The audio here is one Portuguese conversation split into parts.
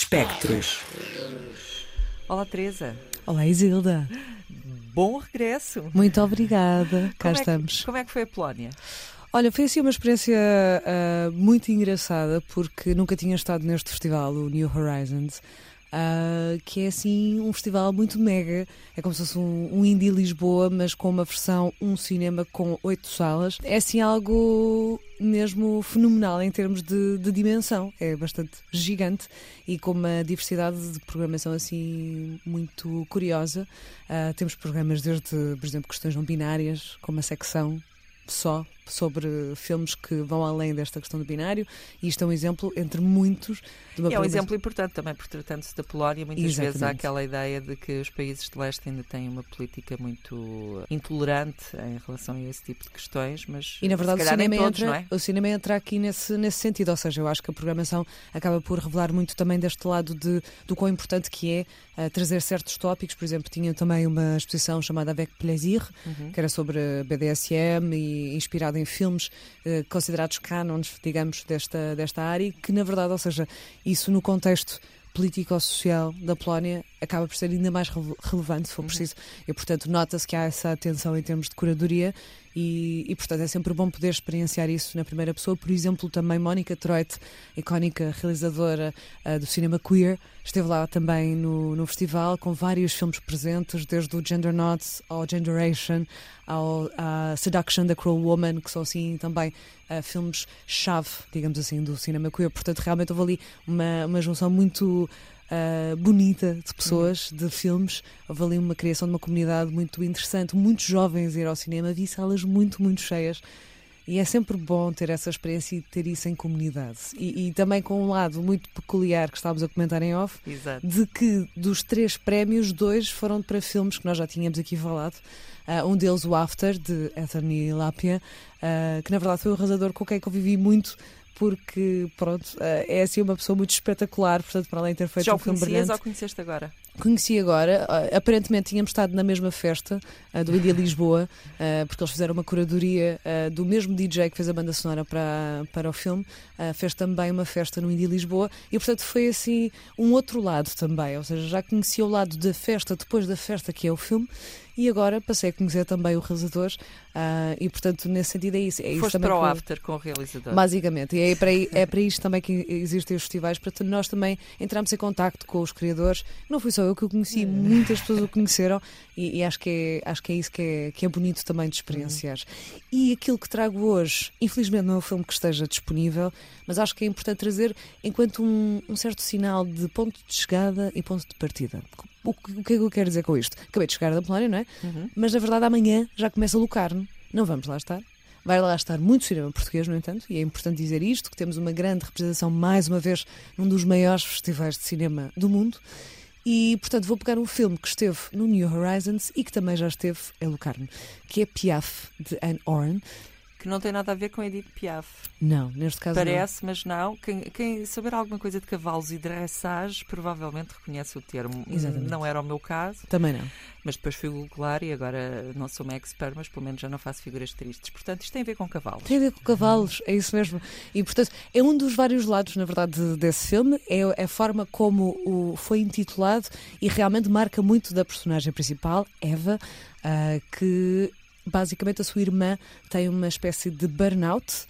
Espectros. Olá, Teresa. Olá, Isilda. Bom regresso. Muito obrigada. Cá como estamos. É que, como é que foi a Polónia? Olha, foi assim uma experiência uh, muito engraçada porque nunca tinha estado neste festival, o New Horizons. Uh, que é assim um festival muito mega. É como se fosse um, um Indie Lisboa, mas com uma versão, um cinema com oito salas. É assim algo mesmo fenomenal em termos de, de, dimensão. É bastante gigante e com uma diversidade de programação assim muito curiosa. Uh, temos programas desde, por exemplo, questões não binárias, com uma secção só sobre filmes que vão além desta questão do binário e isto é um exemplo entre muitos de uma É um exemplo importante também, porque tratando-se da Polónia, muitas Exatamente. vezes há aquela ideia de que os países de leste ainda têm uma política muito intolerante em relação a esse tipo de questões, mas e na verdade o cinema, todos, entra, é? o cinema entra aqui nesse, nesse sentido, ou seja, eu acho que a programação acaba por revelar muito também deste lado de, do quão importante que é uh, trazer certos tópicos, por exemplo, tinha também uma exposição chamada Avec Plaisir, uhum. que era sobre BDSM e inspirada em filmes eh, considerados cânones, digamos, desta, desta área, que na verdade, ou seja, isso no contexto político-social da Polónia acaba por ser ainda mais relevante, se for uhum. preciso. E, portanto, nota-se que há essa atenção em termos de curadoria e, e, portanto, é sempre bom poder experienciar isso na primeira pessoa. Por exemplo, também Mónica Troit, icónica realizadora uh, do cinema queer, esteve lá também no, no festival com vários filmes presentes, desde o Gender Nots ao Generation, ao uh, Seduction da Cruel Woman, que são assim também uh, filmes-chave, digamos assim, do cinema queer. Portanto, realmente houve ali uma, uma junção muito uh, bonita de pessoas, de filmes. Houve ali uma criação de uma comunidade muito interessante, muitos jovens ir ao cinema, vi salas muito, muito cheias. E é sempre bom ter essa experiência e ter isso em comunidade. E, e, também com um lado muito peculiar que estávamos a comentar em off, Exato. de que dos três prémios, dois foram para filmes que nós já tínhamos aqui falado. Uh, um deles, o After, de Anthony Lapia, uh, que na verdade foi o arrasador com quem eu convivi muito porque, pronto, eh, é assim uma pessoa muito espetacular, portanto, para além de ter feito Já um filme brilhante. Já ou conheceste agora? Conheci agora, uh, aparentemente tínhamos estado na mesma festa uh, do India Lisboa, uh, porque eles fizeram uma curadoria do mesmo DJ que fez a banda sonora para, para o filme, fez também uma festa no India Lisboa. E, portanto, foi assim um outro lado também, ou seja, já conhecia o lado da festa depois da festa que é o filme e agora passei a conhecer também o realizador uh, e portanto nesse sentido é isso. É Foste isso para o after com o realizador. Basicamente, e é para, é para isto também que existem os festivais, para nós também entramos em contacto com os criadores. Não fui só eu que o conheci, hum. muitas pessoas o conheceram e, e, acho, que é, acho que é isso que é, que é bonito também de experienciar. E aquilo que trago hoje, infelizmente não é um filme que esteja disponível, mas acho que é importante trazer enquanto um, um certo sinal de ponto de chegada e ponto de partida. O, o que é que eu quero dizer com isto? Acabei de chegar da Polónia, não é? Uhum. Mas na verdade amanhã já começa a Lucarno. Não vamos lá estar. Vai lá estar muito cinema português, no entanto, e é importante dizer isto, que temos uma grande representação, mais uma vez, num dos maiores festivais de cinema do mundo. E, portanto, vou pegar um filme que esteve no New Horizons e que também já esteve em Lucarno, que é Piaf, de Anne Oren que não tem nada a ver com Edith Piaf. Não, neste caso Parece, não. mas não. Quem, quem, saber alguma coisa de cavalos e dressage provavelmente reconhece o termo. Exatamente. Não era o meu caso. Também não. Mas depois fui googlar e agora não sou uma expert, mas pelo menos já não faço figuras tristes. Portanto, isto tem a ver com cavalos. Tem a ver com cavalos, é isso mesmo. E portanto, é um dos vários lados, na verdade, desse filme. É, é a forma como o, foi intitulado e realmente marca muito da personagem principal, Eva, uh, que basicamente a sua irmã tem uma espécie de burnout.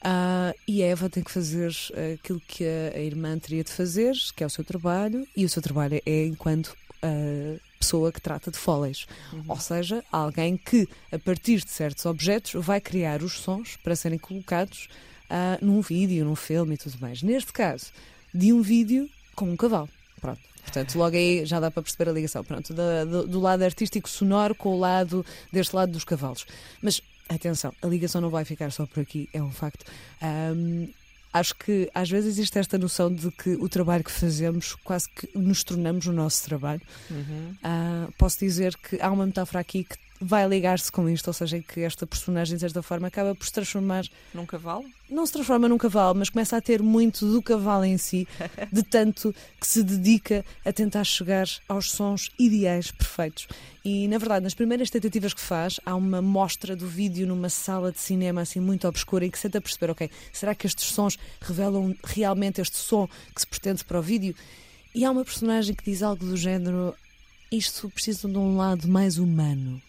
Uh, e a Eva tem que fazer aquilo que a, a, irmã teria de fazer, que é o seu trabalho, e o seu trabalho é enquanto uh, pessoa que trata de fóleis. Uhum. Ou seja, alguém que, a partir de certos objetos, vai criar os sons para serem colocados uh, num vídeo, num filme e tudo mais. Neste caso, de um vídeo com um cavalo. Pronto. Portanto, logo aí já dá para perceber a ligação. Pronto, do, do, do lado artístico sonoro com o lado deste lado dos cavalos. Mas atenção, a ligação não vai ficar só por aqui, é um facto. Um, acho que às vezes existe esta noção de que o trabalho que fazemos quase que nos tornamos o nosso trabalho. Uhum. Uh, posso dizer que há uma metáfora aqui que vai ligar-se com isto, ou seja, que esta personagem, de certa forma, acaba por se transformar. Num cavalo? Não se transforma num cavalo, mas começa a ter muito do cavalo em si, de tanto que se dedica a tentar chegar aos sons ideais, perfeitos. E, na verdade, nas primeiras tentativas que faz, há uma mostra do vídeo numa sala de cinema assim muito obscura em que se tenta perceber, ok, será que estes sons revelam realmente este som que se pretende para o vídeo? E há uma personagem que diz algo do género: isto precisa de um lado mais humano.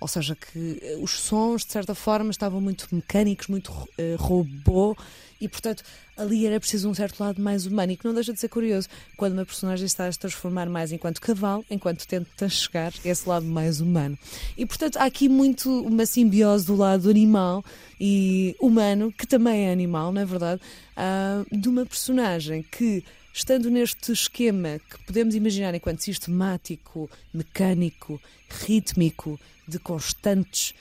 Ou seja, que eh, os sons, de certa forma, estavam muito mecânicos, muito uh, robô, e portanto ali era preciso um certo lado mais humano. E que não deixa de ser curioso quando uma personagem está a se transformar mais enquanto cavalo, enquanto tenta chegar a esse lado mais humano. E portanto há aqui muito uma simbiose do lado animal e humano, que também é animal, não é verdade? Uh, de uma personagem que estando neste esquema que podemos imaginar enquanto sistemático, mecânico, rítmico, de constantes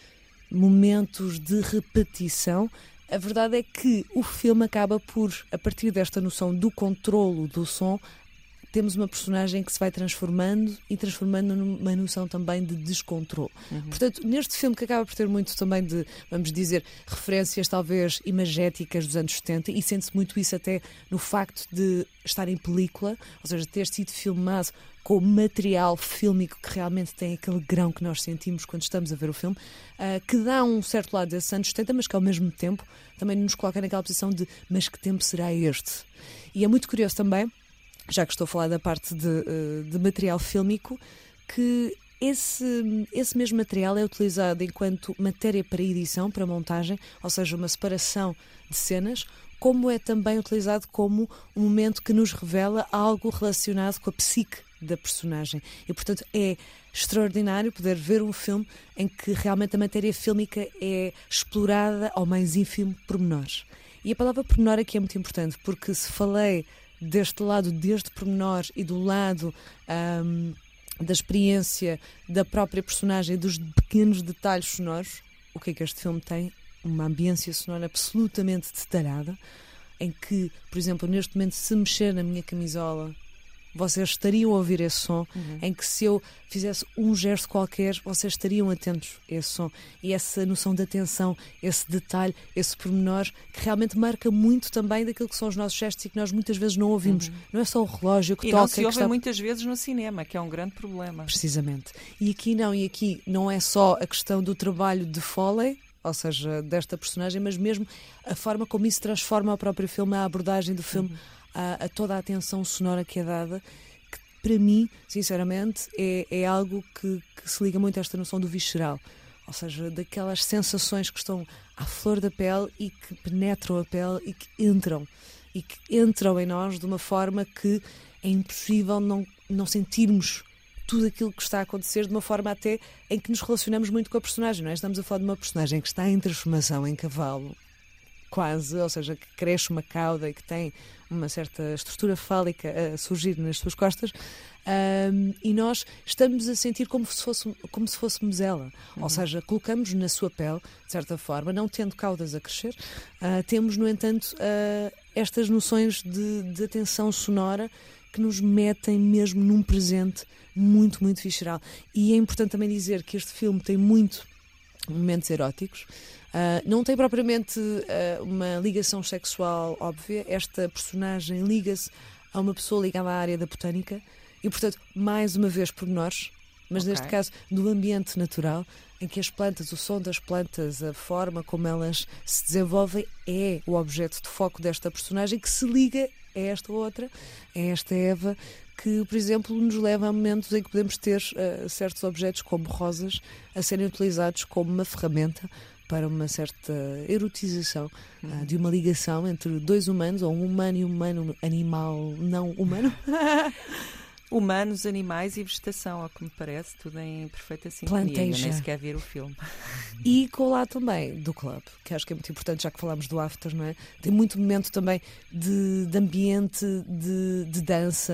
momentos de repetição, a verdade é que o filme acaba por, a partir desta noção do controlo do som, temos uma personagem que se vai transformando e transformando numa noção também de descontrole. Uhum. Portanto, neste filme que acaba por ter muito também de, vamos dizer, referências talvez imagéticas dos anos 70 e sente-se muito isso até no facto de estar em película, ou seja, ter sido filmado com material fílmico que realmente tem aquele grão que nós sentimos quando estamos a ver o filme, uh, que dá um certo lado desses anos 70, mas que ao mesmo tempo também nos coloca naquela posição de mas que tempo será este? E é muito curioso também já que estou a falar da parte de, eh, de material fílmico, que esse, esse mesmo material é utilizado enquanto matéria para edição, para montagem, ou seja, uma separação de cenas, como é também utilizado como um momento que nos revela algo relacionado com a psique da personagem. E, portanto, é extraordinário poder ver um filme em que realmente a matéria fílmica é explorada ao mais ínfimo pormenor. E a palavra pormenor aqui é muito importante, porque se falei deste lado, deste pormenor e do lado um, da experiência da própria personagem, dos pequenos detalhes sonoros, o que é que este filme tem? Uma ambiência sonora absolutamente detalhada, em que, por exemplo, neste momento, se mexer na minha camisola vocês estariam a ouvir esse som, uhum. em que se eu fizesse um gesto qualquer, vocês estariam atentos a esse som. E essa noção de atenção, esse detalhe, esse pormenor, que realmente marca muito também daquilo que são os nossos gestos e que nós muitas vezes não ouvimos. Uhum. Não é só o relógio que e toca. Não se ouve está... muitas vezes no cinema, que é um grande problema. Precisamente. E aqui não, e aqui não é só a questão do trabalho de Foley, ou seja, desta personagem, mas mesmo a forma como isso transforma o próprio filme, a abordagem do filme. Uhum a, a toda a atenção sonora que é dada, que para mim, sinceramente, é, é algo que, que se liga muito a esta noção do visceral. Ou seja, daquelas sensações que estão à flor da pele e que penetram a pele e que entram. E que entram em nós de uma forma que é impossível não, não sentirmos tudo aquilo que está a acontecer de uma forma até em que nos relacionamos muito com a personagem, não é? Estamos a falar de uma personagem que está em transformação em cavalo, quase, ou seja, que cresce uma cauda e que tem uma certa estrutura fálica a surgir nas suas costas, um, e nós estamos a sentir como se, fosse, como se fôssemos ela. Uhum. Ou seja, colocamos na sua pele, de certa forma, não tendo caudas a crescer, uh, temos, no entanto, uh, estas noções de, de atenção sonora que nos metem mesmo num presente muito, muito visceral. E é importante também dizer que este filme tem muito momentos eróticos. Uh, não tem propriamente uh, uma ligação sexual óbvia. Esta personagem liga-se a uma pessoa ligada à área da botânica e, portanto, mais uma vez, pormenores, mas okay. neste caso do ambiente natural, em que as plantas, o som das plantas, a forma como elas se desenvolvem é o objeto de foco desta personagem que se liga a esta outra, a esta Eva, que, por exemplo, nos leva a momentos em que podemos ter uh, certos objetos, como rosas, a serem utilizados como uma ferramenta para uma certa erotização uhum. uh, de uma ligação entre dois humanos, ou um humano e um humano animal não humano. Humanos, animais e vegetação, ao que me parece, tudo em perfeita sintonia. Planteja. Nem sequer ver o filme. E com lá também do club, que acho que é muito importante, já que falamos do after, não é? Tem muito momento também de, de ambiente, de, de dança,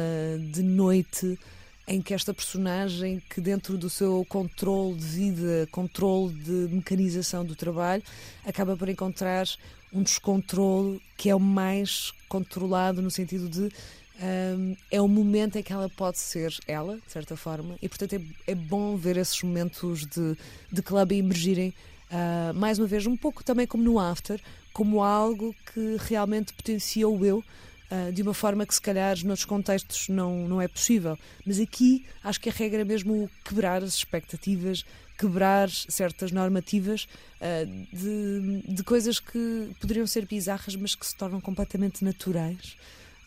de noite em que esta personagem, que dentro do seu controle de vida, controle de mecanização do trabalho, acaba por encontrar um descontrole que é o mais controlado no sentido de um, é o momento em que ela pode ser ela, de certa forma, e portanto é, é bom ver esses momentos de, de club emergirem, uh, mais uma vez, um pouco também como no After, como algo que realmente potencia o eu uh, de uma forma que se calhar noutros contextos não, não é possível. Mas aqui acho que a regra é mesmo quebrar as expectativas, quebrar certas normativas uh, de, de coisas que poderiam ser bizarras, mas que se tornam completamente naturais.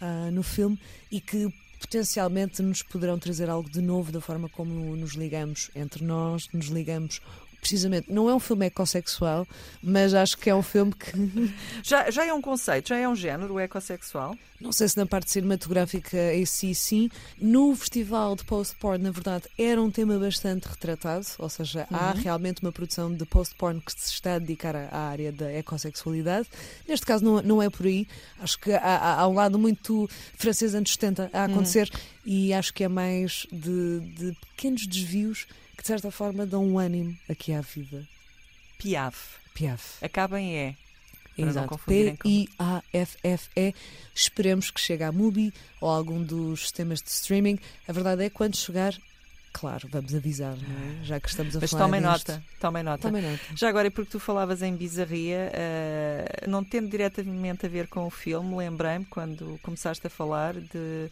Uh, no filme e que potencialmente nos poderão trazer algo de novo da forma como nos ligamos entre nós, nos ligamos precisamente, não é um filme ecossexual, mas acho que é um filme que. já, já é um conceito, já é um género, ecossexual? Não sei se na parte cinematográfica em si, sim. No festival de post-porn, na verdade, era um tema bastante retratado, ou seja, uhum. há realmente uma produção de post-porn que se está a dedicar à área da ecossexualidade. Neste caso, não, não é por aí. Acho que há, há um lado muito francês anos 70 a acontecer uhum. e acho que é mais de, de pequenos desvios que de certa forma dão um ânimo aqui à vida. Piaf. Piaf. Acaba em E. Exato. P-I-A-F-F-E. Esperemos que chegue à Mubi ou a algum dos sistemas de streaming. A verdade é que quando chegar, claro, vamos avisar, é? já que estamos a Mas falar tomem disto. nota, tomem nota. Tomem nota. Já agora, e porque tu falavas em bizarria, uh, não tendo diretamente a ver com o filme, lembrei-me quando começaste a falar de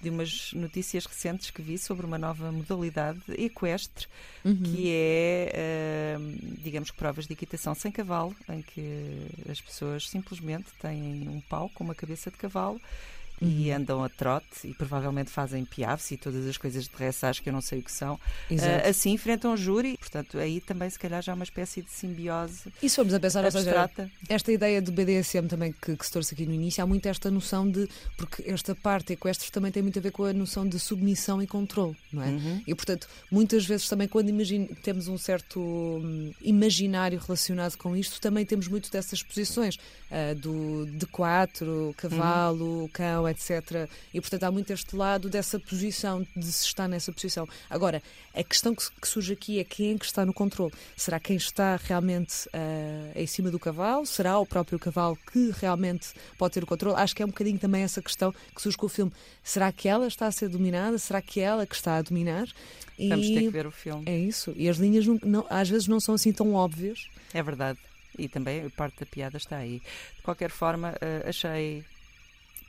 de umas notícias recentes que vi sobre uma nova modalidade equestre, uhum. que é, uh, digamos, provas de equitação sem cavalo, em que as pessoas simplesmente têm um pau com uma cabeça de cavalo uhum. e andam a trote e provavelmente fazem piaves e todas as coisas de dressage que eu não sei o que são. Uh, assim enfrentam o júri, portanto, aí também se calhar já há uma espécie de simbiose. E se formos a pensar, abstrata. Seja, esta ideia do BDSM também que, que se trouxe aqui no início, há muito esta noção de. Porque esta parte equestre também tem muito a ver com a noção de submissão e controle, não é? Uhum. E portanto, muitas vezes também quando imagine, temos um certo hum, imaginário relacionado com isto, também temos muito dessas posições uh, do de quatro, cavalo, uhum. cão, etc. E, portanto, há muito este lado dessa posição, de se estar nessa posição. Agora, a questão que, que surge aqui é quem é que está no controle. Será quem está realmente uh, em cima do cavalo? Será o próprio cavalo que realmente pode ter o controle? Acho que é um bocadinho também essa questão que surge com o filme. Será que ela está a ser dominada? Será que é ela que está a dominar? E Vamos ter que ver o filme. É isso. E as linhas não, não, às vezes não são assim tão óbvias. É verdade. E também parte da piada está aí. De qualquer forma, uh, achei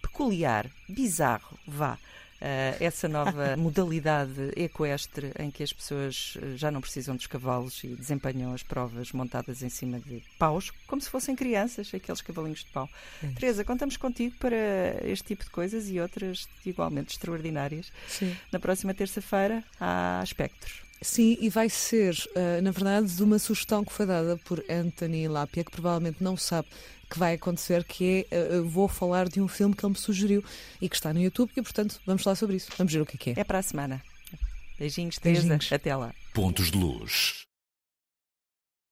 peculiar, bizarro, vá. Uh, essa nova modalidade equestre em que as pessoas eh, já não precisam dos cavalos e desempenham as provas montadas em cima de paus, como se fossem crianças, aqueles cavalinhos de pau. É. Teresa, contamos contigo para este tipo de coisas e outras igualmente extraordinárias. Sim. Na próxima terça-feira há espectros. Sim, e vai ser, uh, na verdade, de uma sugestão que foi dada por Anthony Lapia, que provavelmente não sabe que vai acontecer, que é, uh, vou falar de um filme que ele me sugeriu e que está no YouTube, e portanto vamos falar sobre isso. Vamos ver o que é que é. É para a semana. Beijinhos, Teresa. Até lá. Pontos de luz.